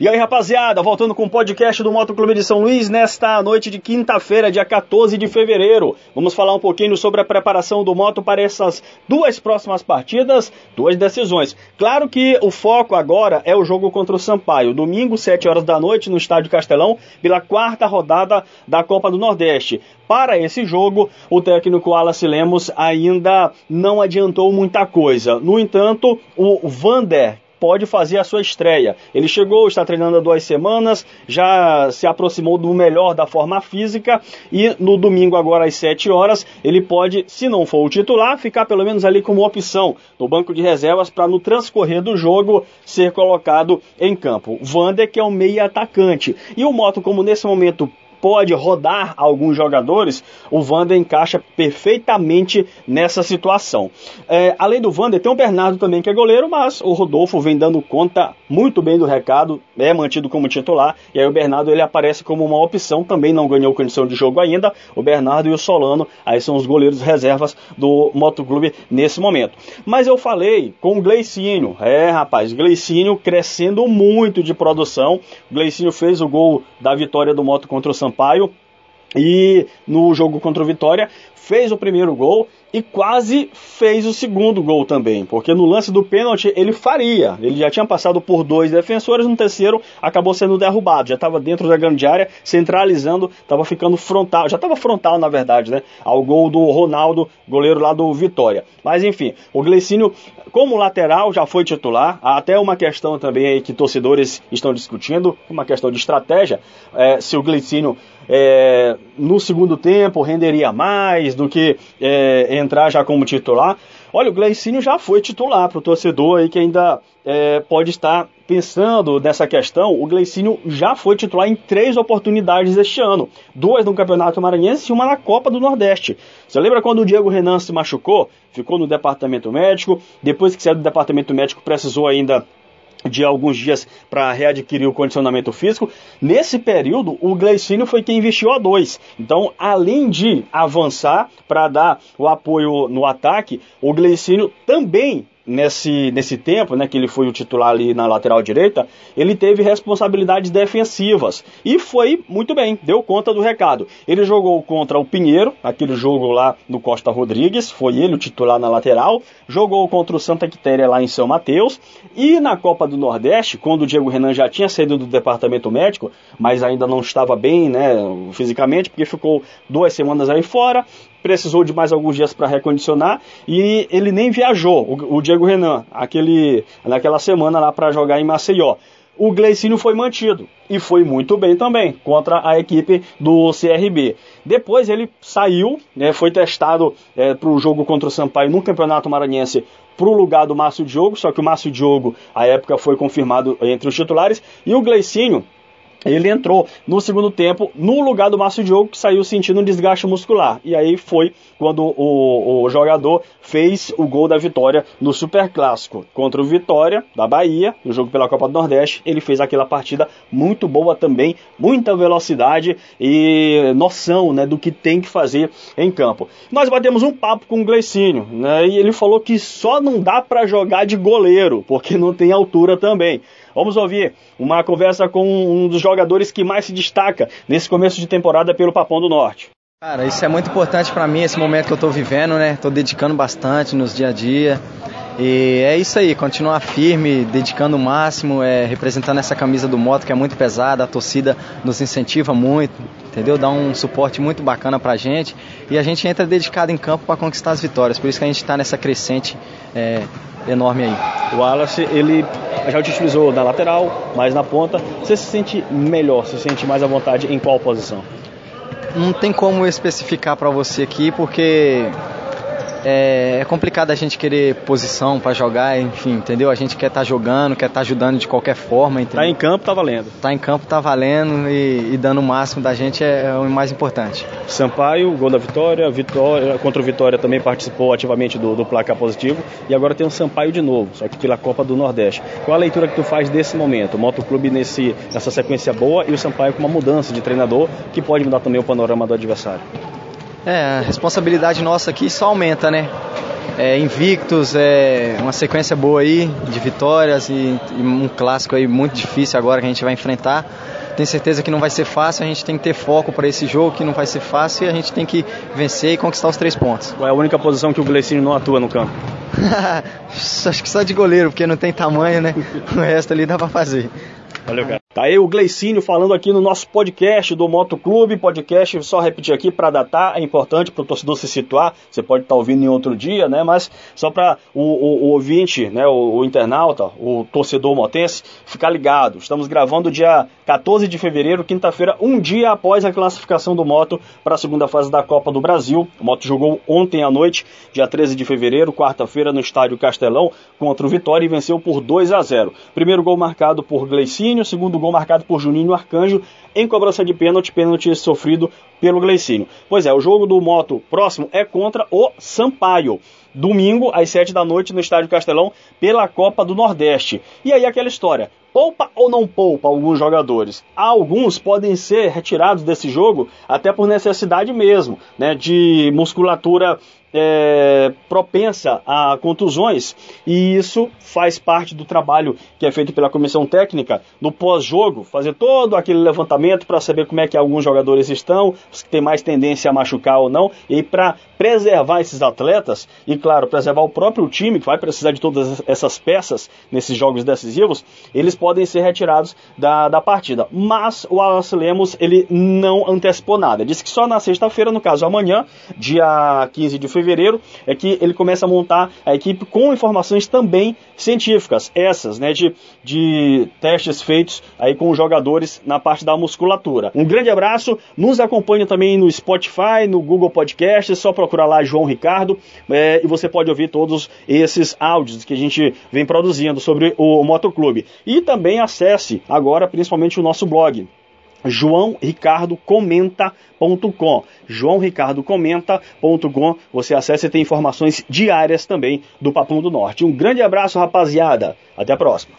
E aí, rapaziada, voltando com o podcast do Moto Clube de São Luís nesta noite de quinta-feira, dia 14 de fevereiro. Vamos falar um pouquinho sobre a preparação do moto para essas duas próximas partidas, duas decisões. Claro que o foco agora é o jogo contra o Sampaio, domingo, 7 horas da noite, no Estádio Castelão, pela quarta rodada da Copa do Nordeste. Para esse jogo, o técnico Wallace Lemos ainda não adiantou muita coisa. No entanto, o Vander, pode fazer a sua estreia. Ele chegou, está treinando há duas semanas, já se aproximou do melhor da forma física e no domingo, agora às 7 horas, ele pode, se não for o titular, ficar pelo menos ali como opção no banco de reservas para no transcorrer do jogo ser colocado em campo. Vander, que é o meia atacante. E o Moto, como nesse momento pode rodar alguns jogadores, o Vander encaixa perfeitamente nessa situação. É, além do Vander, tem o Bernardo também que é goleiro, mas o Rodolfo vem dando conta muito bem do recado, é mantido como titular, e aí o Bernardo ele aparece como uma opção, também não ganhou condição de jogo ainda, o Bernardo e o Solano, aí são os goleiros reservas do Motoclube nesse momento. Mas eu falei com o Gleicinho, é rapaz, Gleicinho crescendo muito de produção, o Gleicinho fez o gol da vitória do Moto contra o São Sampaio e no jogo contra o Vitória fez o primeiro gol e quase fez o segundo gol também, porque no lance do pênalti ele faria. Ele já tinha passado por dois defensores, no terceiro acabou sendo derrubado, já estava dentro da grande área, centralizando, estava ficando frontal, já estava frontal na verdade, né, ao gol do Ronaldo, goleiro lá do Vitória. Mas enfim, o Glecínio como lateral já foi titular, há até uma questão também aí que torcedores estão discutindo, uma questão de estratégia, é, se o Glecínio é, no segundo tempo renderia mais do que é, entrar já como titular. Olha, o Gleicinho já foi titular para o torcedor aí que ainda é, pode estar pensando nessa questão. O Gleicinho já foi titular em três oportunidades este ano: duas no Campeonato Maranhense e uma na Copa do Nordeste. Você lembra quando o Diego Renan se machucou? Ficou no departamento médico. Depois que saiu do departamento médico, precisou ainda de alguns dias para readquirir o condicionamento físico. Nesse período, o Gleicínio foi quem investiu a dois. Então, além de avançar para dar o apoio no ataque, o Gleicínio também nesse, nesse tempo, né, que ele foi o titular ali na lateral direita, ele teve responsabilidades defensivas. E foi muito bem, deu conta do recado. Ele jogou contra o Pinheiro, aquele jogo lá no Costa Rodrigues, foi ele o titular na lateral, jogou contra o Santa Quitéria lá em São Mateus. E na Copa do Nordeste, quando o Diego Renan já tinha saído do departamento médico, mas ainda não estava bem, né, fisicamente, porque ficou duas semanas aí fora, precisou de mais alguns dias para recondicionar e ele nem viajou, o, o Diego Renan, aquele, naquela semana lá para jogar em Maceió. O Gleicinho foi mantido e foi muito bem também contra a equipe do CRB. Depois ele saiu, né, foi testado é, para o jogo contra o Sampaio no Campeonato Maranhense para o lugar do Márcio Diogo, só que o Márcio Diogo, à época, foi confirmado entre os titulares, e o Gleicinho ele entrou no segundo tempo no lugar do Márcio Diogo, que saiu sentindo um desgaste muscular. E aí foi quando o, o jogador fez o gol da vitória no Super Clássico contra o Vitória da Bahia, no jogo pela Copa do Nordeste. Ele fez aquela partida muito boa também, muita velocidade e noção né, do que tem que fazer em campo. Nós batemos um papo com o Gleicinho, né, e ele falou que só não dá para jogar de goleiro, porque não tem altura também. Vamos ouvir uma conversa com um dos jogadores que mais se destaca nesse começo de temporada pelo Papão do Norte. Cara, isso é muito importante para mim, esse momento que eu estou vivendo, né? Estou dedicando bastante nos dia a dia. E é isso aí, continuar firme, dedicando o máximo, é, representando essa camisa do moto que é muito pesada, a torcida nos incentiva muito, entendeu? Dá um suporte muito bacana pra gente e a gente entra dedicado em campo para conquistar as vitórias. Por isso que a gente está nessa crescente é, enorme aí. O Wallace, ele já utilizou na lateral, mais na ponta. Você se sente melhor, se sente mais à vontade em qual posição? Não tem como especificar para você aqui, porque é, é, complicado a gente querer posição para jogar, enfim, entendeu? A gente quer estar tá jogando, quer estar tá ajudando de qualquer forma, entendeu? Tá em campo, tá valendo. Tá em campo, tá valendo e, e dando o máximo da gente é, é, o mais importante. Sampaio, gol da vitória, vitória contra o Vitória também participou ativamente do, do placar positivo e agora tem o Sampaio de novo, só que pela Copa do Nordeste. Qual a leitura que tu faz desse momento? O Motoclube nesse, nessa sequência boa e o Sampaio com uma mudança de treinador que pode mudar também o panorama do adversário. É, a responsabilidade nossa aqui só aumenta, né? é, invictos, é, uma sequência boa aí de vitórias e, e um clássico aí muito difícil agora que a gente vai enfrentar. Tenho certeza que não vai ser fácil, a gente tem que ter foco para esse jogo, que não vai ser fácil e a gente tem que vencer e conquistar os três pontos. Qual é a única posição que o Gleicino não atua no campo? Acho que só de goleiro, porque não tem tamanho, né? O resto ali dá para fazer. Valeu, cara. Tá aí o Gleicínio falando aqui no nosso podcast do Moto Clube. Podcast, só repetir aqui para datar, é importante para o torcedor se situar. Você pode estar tá ouvindo em outro dia, né? Mas só para o, o, o, ouvinte, né? O, o, internauta, o torcedor motense, ficar ligado. Estamos gravando dia 14 de fevereiro, quinta-feira, um dia após a classificação do Moto para a segunda fase da Copa do Brasil. O Moto jogou ontem à noite, dia 13 de fevereiro, quarta-feira, no estádio Castelão, contra o Vitória e venceu por 2 a 0. Primeiro gol marcado por Gleicínio, segundo gol marcado por Juninho Arcanjo em cobrança de pênalti, pênalti sofrido pelo Gleicínio. Pois é, o jogo do Moto próximo é contra o Sampaio. Domingo, às 7 da noite, no Estádio Castelão, pela Copa do Nordeste. E aí aquela história, poupa ou não poupa alguns jogadores? Alguns podem ser retirados desse jogo até por necessidade mesmo, né, de musculatura é, propensa a contusões e isso faz parte do trabalho que é feito pela comissão técnica no pós-jogo, fazer todo aquele levantamento para saber como é que alguns jogadores estão, se tem mais tendência a machucar ou não, e para preservar esses atletas e, claro, preservar o próprio time que vai precisar de todas essas peças nesses jogos decisivos, eles podem ser retirados da, da partida. Mas o Wallace Lemos ele não antecipou nada. Disse que só na sexta-feira, no caso amanhã, dia 15 de fevereiro fevereiro, é que ele começa a montar a equipe com informações também científicas, essas, né, de, de testes feitos aí com jogadores na parte da musculatura. Um grande abraço, nos acompanhe também no Spotify, no Google Podcast, é só procurar lá João Ricardo é, e você pode ouvir todos esses áudios que a gente vem produzindo sobre o Motoclube. E também acesse agora principalmente o nosso blog joãoricardocomenta.com. joãoricardocomenta.com. Você acessa e tem informações diárias também do Papum do Norte. Um grande abraço, rapaziada. Até a próxima.